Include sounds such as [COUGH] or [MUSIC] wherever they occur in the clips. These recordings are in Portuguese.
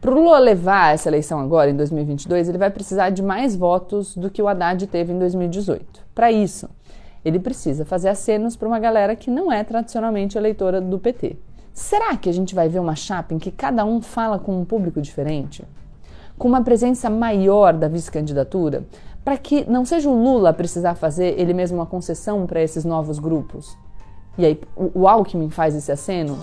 Para o Lula levar essa eleição agora, em 2022, ele vai precisar de mais votos do que o Haddad teve em 2018. Para isso, ele precisa fazer acenos para uma galera que não é tradicionalmente eleitora do PT. Será que a gente vai ver uma chapa em que cada um fala com um público diferente? Com uma presença maior da vice-candidatura, para que não seja o Lula precisar fazer ele mesmo uma concessão para esses novos grupos? E aí, o Alckmin faz esse aceno?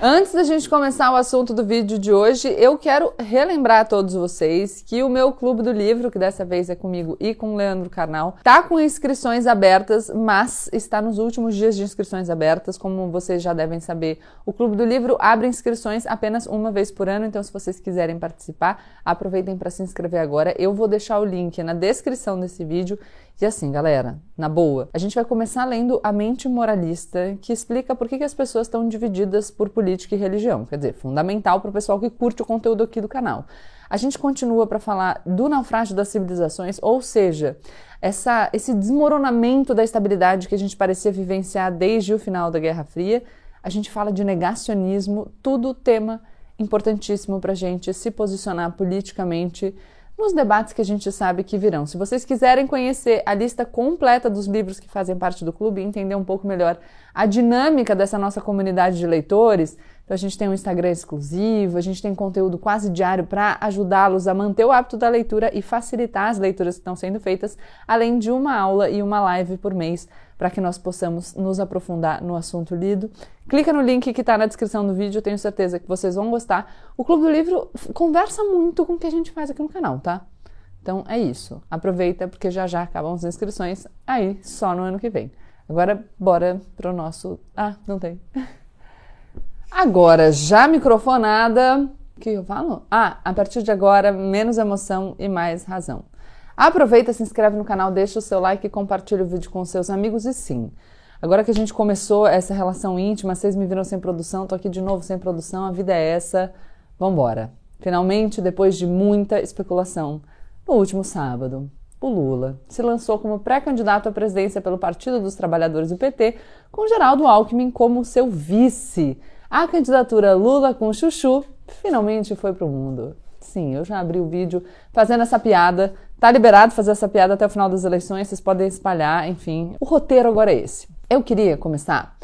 Antes da gente começar o assunto do vídeo de hoje, eu quero relembrar a todos vocês que o meu clube do livro, que dessa vez é comigo e com o Leandro Carnal, tá com inscrições abertas, mas está nos últimos dias de inscrições abertas, como vocês já devem saber. O clube do livro abre inscrições apenas uma vez por ano, então se vocês quiserem participar, aproveitem para se inscrever agora. Eu vou deixar o link na descrição desse vídeo e assim, galera, na boa, a gente vai começar lendo A Mente Moralista, que explica por que, que as pessoas estão divididas por política e religião. Quer dizer, fundamental para o pessoal que curte o conteúdo aqui do canal. A gente continua para falar do naufrágio das civilizações, ou seja, essa, esse desmoronamento da estabilidade que a gente parecia vivenciar desde o final da Guerra Fria. A gente fala de negacionismo, tudo tema importantíssimo para a gente se posicionar politicamente nos debates que a gente sabe que virão. Se vocês quiserem conhecer a lista completa dos livros que fazem parte do clube e entender um pouco melhor a dinâmica dessa nossa comunidade de leitores, então a gente tem um Instagram exclusivo, a gente tem conteúdo quase diário para ajudá-los a manter o hábito da leitura e facilitar as leituras que estão sendo feitas, além de uma aula e uma live por mês para que nós possamos nos aprofundar no assunto lido. Clica no link que está na descrição do vídeo, tenho certeza que vocês vão gostar. O Clube do Livro conversa muito com o que a gente faz aqui no canal, tá? Então é isso. Aproveita porque já já acabam as inscrições aí só no ano que vem. Agora bora pro nosso. Ah, não tem. [LAUGHS] Agora, já microfonada, o que eu falo? Ah, a partir de agora, menos emoção e mais razão. Aproveita, se inscreve no canal, deixa o seu like compartilha o vídeo com seus amigos e sim. Agora que a gente começou essa relação íntima, vocês me viram sem produção, tô aqui de novo sem produção, a vida é essa. Vambora. Finalmente, depois de muita especulação, no último sábado, o Lula se lançou como pré-candidato à presidência pelo Partido dos Trabalhadores do PT, com Geraldo Alckmin como seu vice. A candidatura Lula com Chuchu finalmente foi para o mundo. Sim, eu já abri o vídeo fazendo essa piada. Tá liberado fazer essa piada até o final das eleições, vocês podem espalhar, enfim. O roteiro agora é esse. Eu queria começar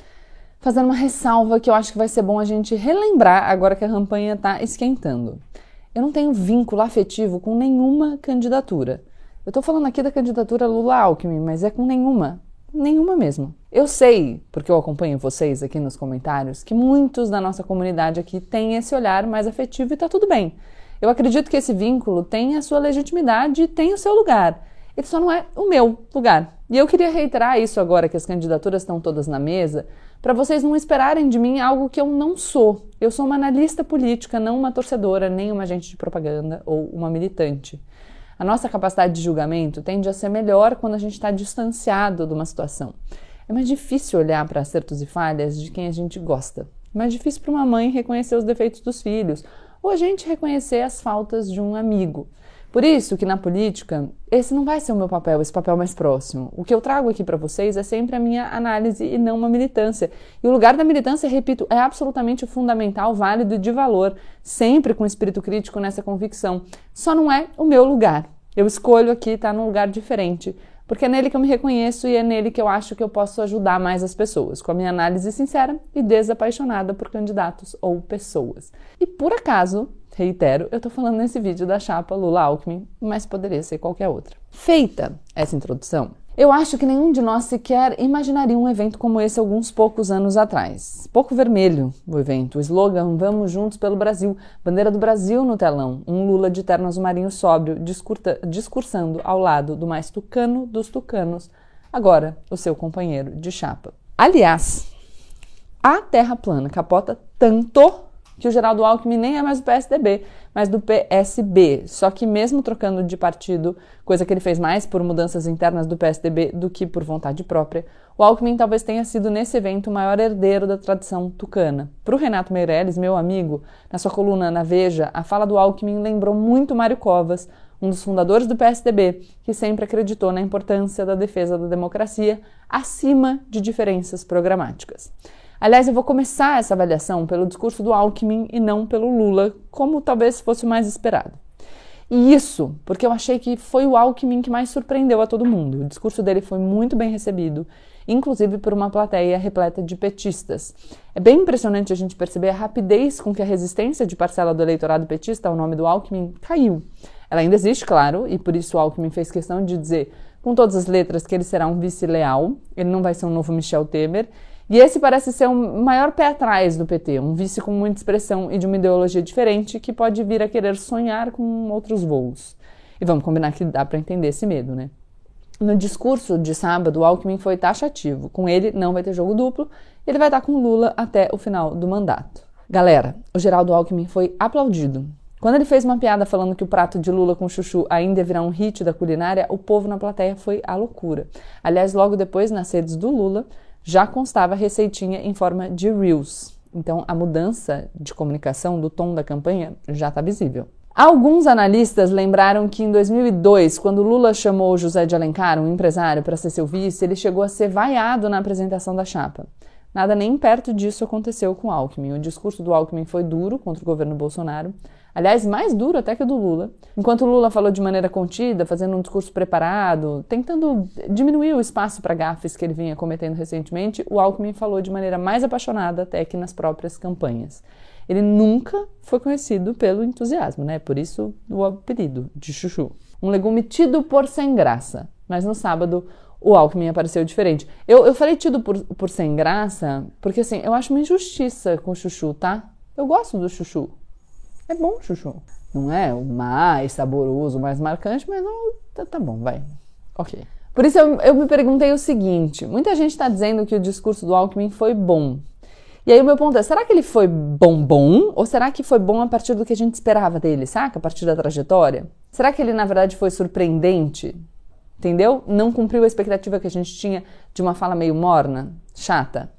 fazendo uma ressalva que eu acho que vai ser bom a gente relembrar agora que a campanha está esquentando. Eu não tenho vínculo afetivo com nenhuma candidatura. Eu estou falando aqui da candidatura Lula-Alckmin, mas é com nenhuma. Nenhuma mesmo. Eu sei, porque eu acompanho vocês aqui nos comentários, que muitos da nossa comunidade aqui têm esse olhar mais afetivo e tá tudo bem. Eu acredito que esse vínculo tem a sua legitimidade e tem o seu lugar. Ele só não é o meu lugar. E eu queria reiterar isso agora que as candidaturas estão todas na mesa, para vocês não esperarem de mim algo que eu não sou. Eu sou uma analista política, não uma torcedora, nem uma agente de propaganda ou uma militante. A nossa capacidade de julgamento tende a ser melhor quando a gente está distanciado de uma situação. É mais difícil olhar para acertos e falhas de quem a gente gosta. É mais difícil para uma mãe reconhecer os defeitos dos filhos ou a gente reconhecer as faltas de um amigo. Por isso que na política, esse não vai ser o meu papel, esse papel mais próximo. O que eu trago aqui para vocês é sempre a minha análise e não uma militância. E o lugar da militância, repito, é absolutamente fundamental, válido e de valor, sempre com espírito crítico nessa convicção. Só não é o meu lugar. Eu escolho aqui estar num lugar diferente porque é nele que eu me reconheço e é nele que eu acho que eu posso ajudar mais as pessoas, com a minha análise sincera e desapaixonada por candidatos ou pessoas. E por acaso, reitero, eu tô falando nesse vídeo da chapa Lula Alckmin, mas poderia ser qualquer outra. Feita essa introdução, eu acho que nenhum de nós sequer imaginaria um evento como esse alguns poucos anos atrás. Pouco vermelho o evento, o slogan Vamos Juntos pelo Brasil, bandeira do Brasil no telão, um Lula de terno azul marinho sóbrio discursando ao lado do mais tucano dos tucanos, agora o seu companheiro de chapa. Aliás, a Terra plana capota tanto que o Geraldo Alckmin nem é mais do PSDB, mas do PSB. Só que mesmo trocando de partido, coisa que ele fez mais por mudanças internas do PSDB do que por vontade própria, o Alckmin talvez tenha sido nesse evento o maior herdeiro da tradição tucana. Para o Renato Meirelles, meu amigo, na sua coluna na Veja, a fala do Alckmin lembrou muito Mário Covas, um dos fundadores do PSDB, que sempre acreditou na importância da defesa da democracia acima de diferenças programáticas. Aliás, eu vou começar essa avaliação pelo discurso do Alckmin e não pelo Lula, como talvez fosse mais esperado. E isso porque eu achei que foi o Alckmin que mais surpreendeu a todo mundo. O discurso dele foi muito bem recebido, inclusive por uma plateia repleta de petistas. É bem impressionante a gente perceber a rapidez com que a resistência de parcela do eleitorado petista ao nome do Alckmin caiu. Ela ainda existe, claro, e por isso o Alckmin fez questão de dizer com todas as letras que ele será um vice leal, ele não vai ser um novo Michel Temer. E esse parece ser o maior pé atrás do PT, um vice com muita expressão e de uma ideologia diferente que pode vir a querer sonhar com outros voos. E vamos combinar que dá para entender esse medo, né? No discurso de sábado, Alckmin foi taxativo. Com ele não vai ter jogo duplo, ele vai estar com Lula até o final do mandato. Galera, o Geraldo Alckmin foi aplaudido. Quando ele fez uma piada falando que o prato de Lula com chuchu ainda virar um hit da culinária, o povo na plateia foi à loucura. Aliás, logo depois, nas redes do Lula, já constava a receitinha em forma de Reels. Então, a mudança de comunicação do tom da campanha já está visível. Alguns analistas lembraram que em 2002, quando Lula chamou José de Alencar, um empresário, para ser seu vice, ele chegou a ser vaiado na apresentação da chapa. Nada nem perto disso aconteceu com Alckmin. O discurso do Alckmin foi duro contra o governo Bolsonaro, Aliás, mais duro até que o do Lula. Enquanto o Lula falou de maneira contida, fazendo um discurso preparado, tentando diminuir o espaço para gafes que ele vinha cometendo recentemente, o Alckmin falou de maneira mais apaixonada até que nas próprias campanhas. Ele nunca foi conhecido pelo entusiasmo, né? Por isso o apelido de chuchu. Um legume tido por sem graça. Mas no sábado o Alckmin apareceu diferente. Eu, eu falei tido por, por sem graça, porque assim, eu acho uma injustiça com o chuchu, tá? Eu gosto do chuchu. É bom chuchu. Não é o mais saboroso, o mais marcante, mas não, tá, tá bom, vai. Ok. Por isso eu, eu me perguntei o seguinte: muita gente está dizendo que o discurso do Alckmin foi bom. E aí o meu ponto é, será que ele foi bom bom? Ou será que foi bom a partir do que a gente esperava dele, saca? A partir da trajetória? Será que ele, na verdade, foi surpreendente? Entendeu? Não cumpriu a expectativa que a gente tinha de uma fala meio morna, chata?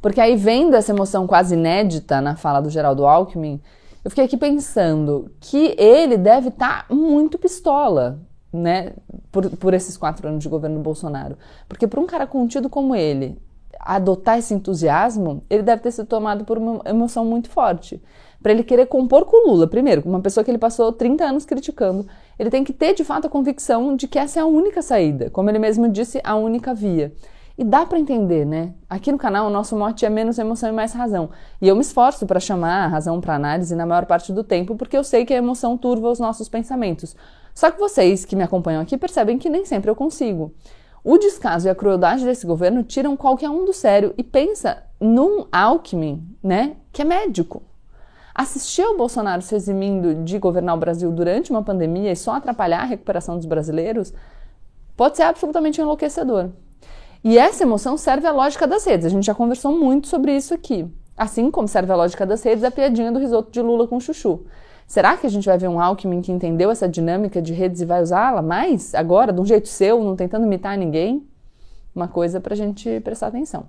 Porque aí, vendo essa emoção quase inédita na fala do Geraldo Alckmin, eu fiquei aqui pensando que ele deve estar tá muito pistola, né, por, por esses quatro anos de governo Bolsonaro. Porque para um cara contido como ele, adotar esse entusiasmo, ele deve ter sido tomado por uma emoção muito forte. Para ele querer compor com o Lula, primeiro, uma pessoa que ele passou 30 anos criticando, ele tem que ter de fato a convicção de que essa é a única saída, como ele mesmo disse, a única via. E dá para entender, né? Aqui no canal o nosso mote é menos emoção e mais razão. E eu me esforço para chamar a razão para análise na maior parte do tempo, porque eu sei que a emoção turva os nossos pensamentos. Só que vocês que me acompanham aqui percebem que nem sempre eu consigo. O descaso e a crueldade desse governo tiram qualquer um do sério e pensa num Alckmin, né, que é médico. Assistir ao Bolsonaro se eximindo de governar o Brasil durante uma pandemia e só atrapalhar a recuperação dos brasileiros pode ser absolutamente enlouquecedor. E essa emoção serve à lógica das redes. A gente já conversou muito sobre isso aqui. Assim como serve à lógica das redes a piadinha do risoto de Lula com chuchu. Será que a gente vai ver um Alckmin que entendeu essa dinâmica de redes e vai usá-la mais agora, de um jeito seu, não tentando imitar ninguém? Uma coisa para a gente prestar atenção.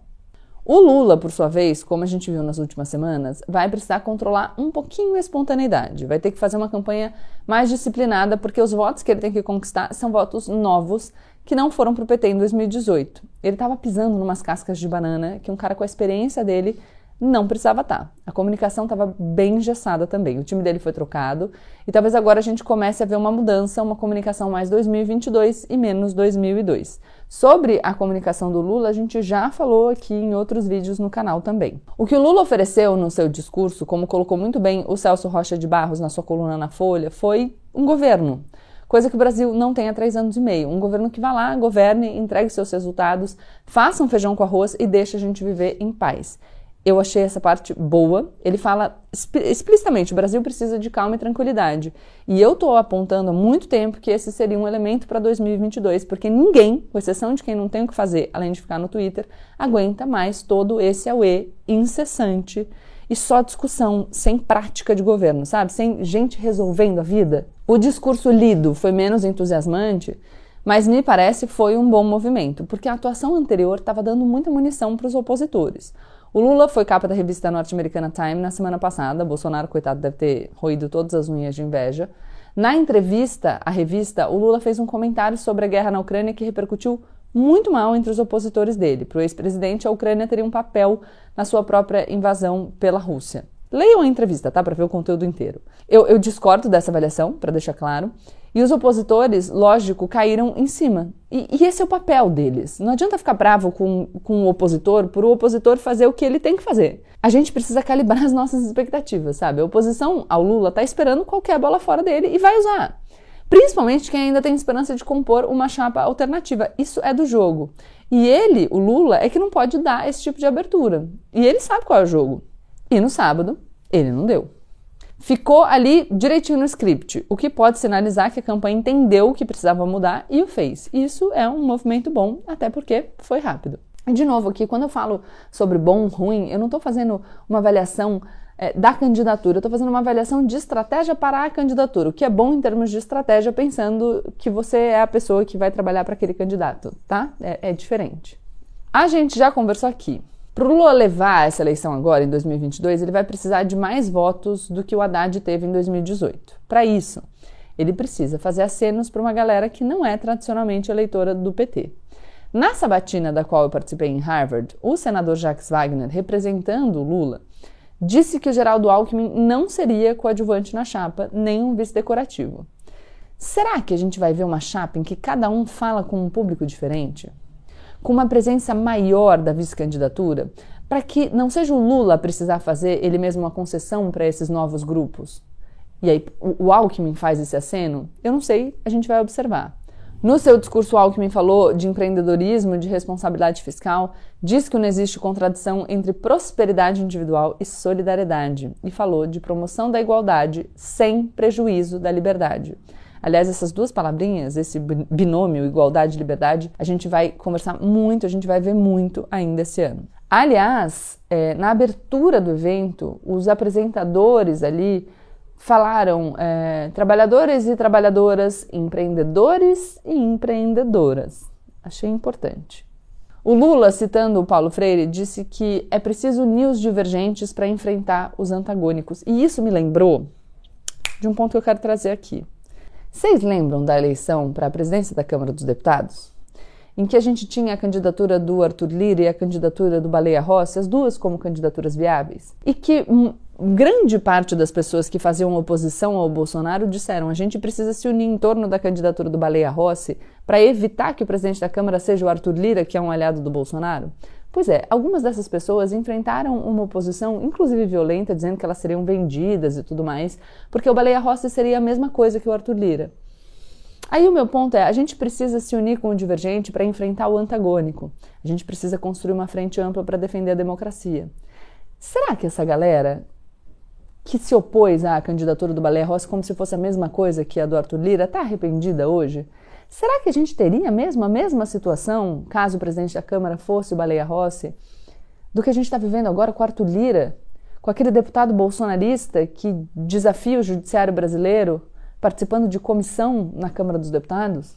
O Lula, por sua vez, como a gente viu nas últimas semanas, vai precisar controlar um pouquinho a espontaneidade. Vai ter que fazer uma campanha mais disciplinada, porque os votos que ele tem que conquistar são votos novos que não foram para o PT em 2018. Ele estava pisando numas cascas de banana que um cara com a experiência dele não precisava estar. Tá. A comunicação estava bem engessada também. O time dele foi trocado e talvez agora a gente comece a ver uma mudança, uma comunicação mais 2022 e menos 2002. Sobre a comunicação do Lula, a gente já falou aqui em outros vídeos no canal também. O que o Lula ofereceu no seu discurso, como colocou muito bem o Celso Rocha de Barros na sua coluna na Folha, foi um governo coisa que o Brasil não tem há três anos e meio. Um governo que vá lá, governe, entregue seus resultados, faça um feijão com arroz e deixe a gente viver em paz. Eu achei essa parte boa. Ele fala explicitamente: o Brasil precisa de calma e tranquilidade. E eu estou apontando há muito tempo que esse seria um elemento para 2022, porque ninguém, com exceção de quem não tem o que fazer, além de ficar no Twitter, aguenta mais todo esse auê incessante e só discussão, sem prática de governo, sabe? Sem gente resolvendo a vida. O discurso lido foi menos entusiasmante, mas me parece foi um bom movimento, porque a atuação anterior estava dando muita munição para os opositores. O Lula foi capa da revista norte-americana Time na semana passada. Bolsonaro, coitado, deve ter roído todas as unhas de inveja. Na entrevista à revista, o Lula fez um comentário sobre a guerra na Ucrânia que repercutiu muito mal entre os opositores dele. Para o ex-presidente, a Ucrânia teria um papel na sua própria invasão pela Rússia. Leiam a entrevista, tá? Para ver o conteúdo inteiro. Eu, eu discordo dessa avaliação, para deixar claro. E os opositores, lógico, caíram em cima. E, e, esse é o papel deles. Não adianta ficar bravo com, com o opositor por o opositor fazer o que ele tem que fazer. A gente precisa calibrar [LAUGHS] as nossas expectativas, sabe? A oposição ao Lula está esperando qualquer bola fora dele e vai usar. Principalmente quem ainda tem esperança de compor uma chapa alternativa. Isso é do jogo. E ele, o Lula, é que não pode dar esse tipo de abertura. E ele sabe qual é o jogo. E no sábado, ele não deu. Ficou ali direitinho no script, o que pode sinalizar que a campanha entendeu o que precisava mudar e o fez. Isso é um movimento bom, até porque foi rápido. De novo, aqui, quando eu falo sobre bom, ruim, eu não estou fazendo uma avaliação é, da candidatura, eu estou fazendo uma avaliação de estratégia para a candidatura, o que é bom em termos de estratégia, pensando que você é a pessoa que vai trabalhar para aquele candidato, tá? É, é diferente. A gente já conversou aqui para o Lula levar essa eleição agora, em 2022, ele vai precisar de mais votos do que o Haddad teve em 2018. Para isso, ele precisa fazer acenos para uma galera que não é tradicionalmente eleitora do PT. Na sabatina da qual eu participei em Harvard, o senador Jacques Wagner, representando o Lula, disse que o Geraldo Alckmin não seria coadjuvante na chapa, nem um vice decorativo. Será que a gente vai ver uma chapa em que cada um fala com um público diferente? Com uma presença maior da vice-candidatura, para que não seja o Lula a precisar fazer ele mesmo uma concessão para esses novos grupos. E aí o Alckmin faz esse aceno? Eu não sei, a gente vai observar. No seu discurso, o Alckmin falou de empreendedorismo, de responsabilidade fiscal, diz que não existe contradição entre prosperidade individual e solidariedade, e falou de promoção da igualdade sem prejuízo da liberdade. Aliás, essas duas palavrinhas, esse binômio igualdade e liberdade, a gente vai conversar muito, a gente vai ver muito ainda esse ano. Aliás, é, na abertura do evento, os apresentadores ali falaram é, trabalhadores e trabalhadoras, empreendedores e empreendedoras. Achei importante. O Lula, citando o Paulo Freire, disse que é preciso unir os divergentes para enfrentar os antagônicos. E isso me lembrou de um ponto que eu quero trazer aqui. Vocês lembram da eleição para a presidência da Câmara dos Deputados? Em que a gente tinha a candidatura do Arthur Lira e a candidatura do Baleia Rossi, as duas como candidaturas viáveis? E que grande parte das pessoas que faziam oposição ao Bolsonaro disseram: a gente precisa se unir em torno da candidatura do Baleia Rossi para evitar que o presidente da Câmara seja o Arthur Lira, que é um aliado do Bolsonaro? Pois é, algumas dessas pessoas enfrentaram uma oposição, inclusive violenta, dizendo que elas seriam vendidas e tudo mais, porque o Baleia Rossi seria a mesma coisa que o Arthur Lira. Aí o meu ponto é, a gente precisa se unir com o divergente para enfrentar o antagônico. A gente precisa construir uma frente ampla para defender a democracia. Será que essa galera que se opôs à candidatura do Baleia Rossi como se fosse a mesma coisa que a do Arthur Lira está arrependida hoje? Será que a gente teria mesmo a mesma situação, caso o presidente da Câmara fosse o Baleia Rossi, do que a gente está vivendo agora com Arthur Lira, com aquele deputado bolsonarista que desafia o judiciário brasileiro participando de comissão na Câmara dos Deputados?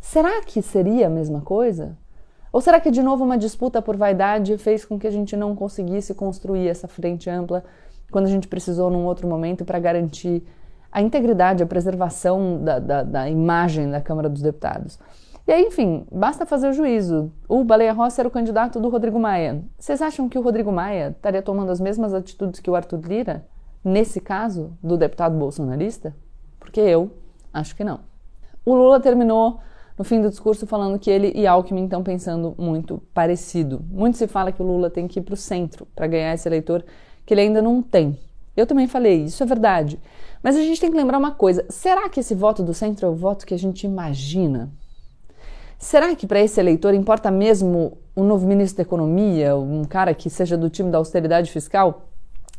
Será que seria a mesma coisa? Ou será que de novo uma disputa por vaidade fez com que a gente não conseguisse construir essa frente ampla quando a gente precisou num outro momento para garantir a integridade, a preservação da, da, da, imagem da Câmara dos Deputados. E aí, enfim, basta fazer o juízo. O Baleia Rossi era o candidato do Rodrigo Maia. Vocês acham que o Rodrigo Maia estaria tomando as mesmas atitudes que o Arthur Lira, nesse caso, do deputado bolsonarista? Porque eu acho que não. O Lula terminou no fim do discurso falando que ele e Alckmin estão pensando muito parecido. Muito se fala que o Lula tem que ir para o centro para ganhar esse eleitor que ele ainda não tem. Eu também falei, isso é verdade. Mas a gente tem que lembrar uma coisa: será que esse voto do centro é o voto que a gente imagina? Será que para esse eleitor importa mesmo um novo ministro da Economia, um cara que seja do time da austeridade fiscal?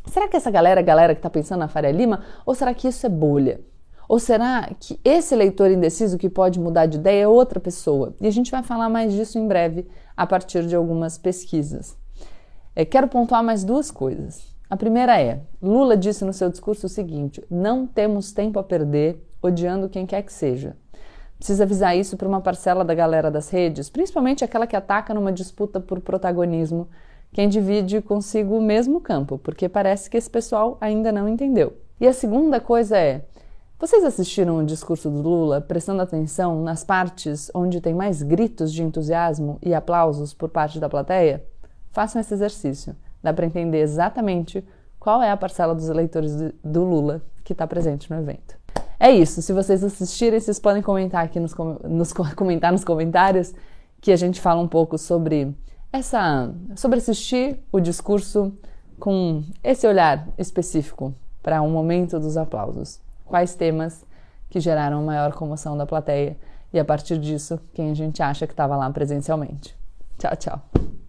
Será que essa galera é a galera que está pensando na Faria Lima? Ou será que isso é bolha? Ou será que esse eleitor indeciso que pode mudar de ideia é outra pessoa? E a gente vai falar mais disso em breve a partir de algumas pesquisas. É, quero pontuar mais duas coisas. A primeira é: Lula disse no seu discurso o seguinte: não temos tempo a perder odiando quem quer que seja. Precisa avisar isso para uma parcela da galera das redes, principalmente aquela que ataca numa disputa por protagonismo, quem divide consigo o mesmo campo, porque parece que esse pessoal ainda não entendeu. E a segunda coisa é: Vocês assistiram o discurso do Lula prestando atenção nas partes onde tem mais gritos de entusiasmo e aplausos por parte da plateia? Façam esse exercício. Dá para entender exatamente qual é a parcela dos eleitores do Lula que está presente no evento. É isso. Se vocês assistirem, vocês podem comentar aqui nos, nos, [LAUGHS] comentar nos comentários que a gente fala um pouco sobre essa, sobre assistir o discurso com esse olhar específico para um momento dos aplausos. Quais temas que geraram maior comoção da plateia e a partir disso, quem a gente acha que estava lá presencialmente. Tchau, tchau.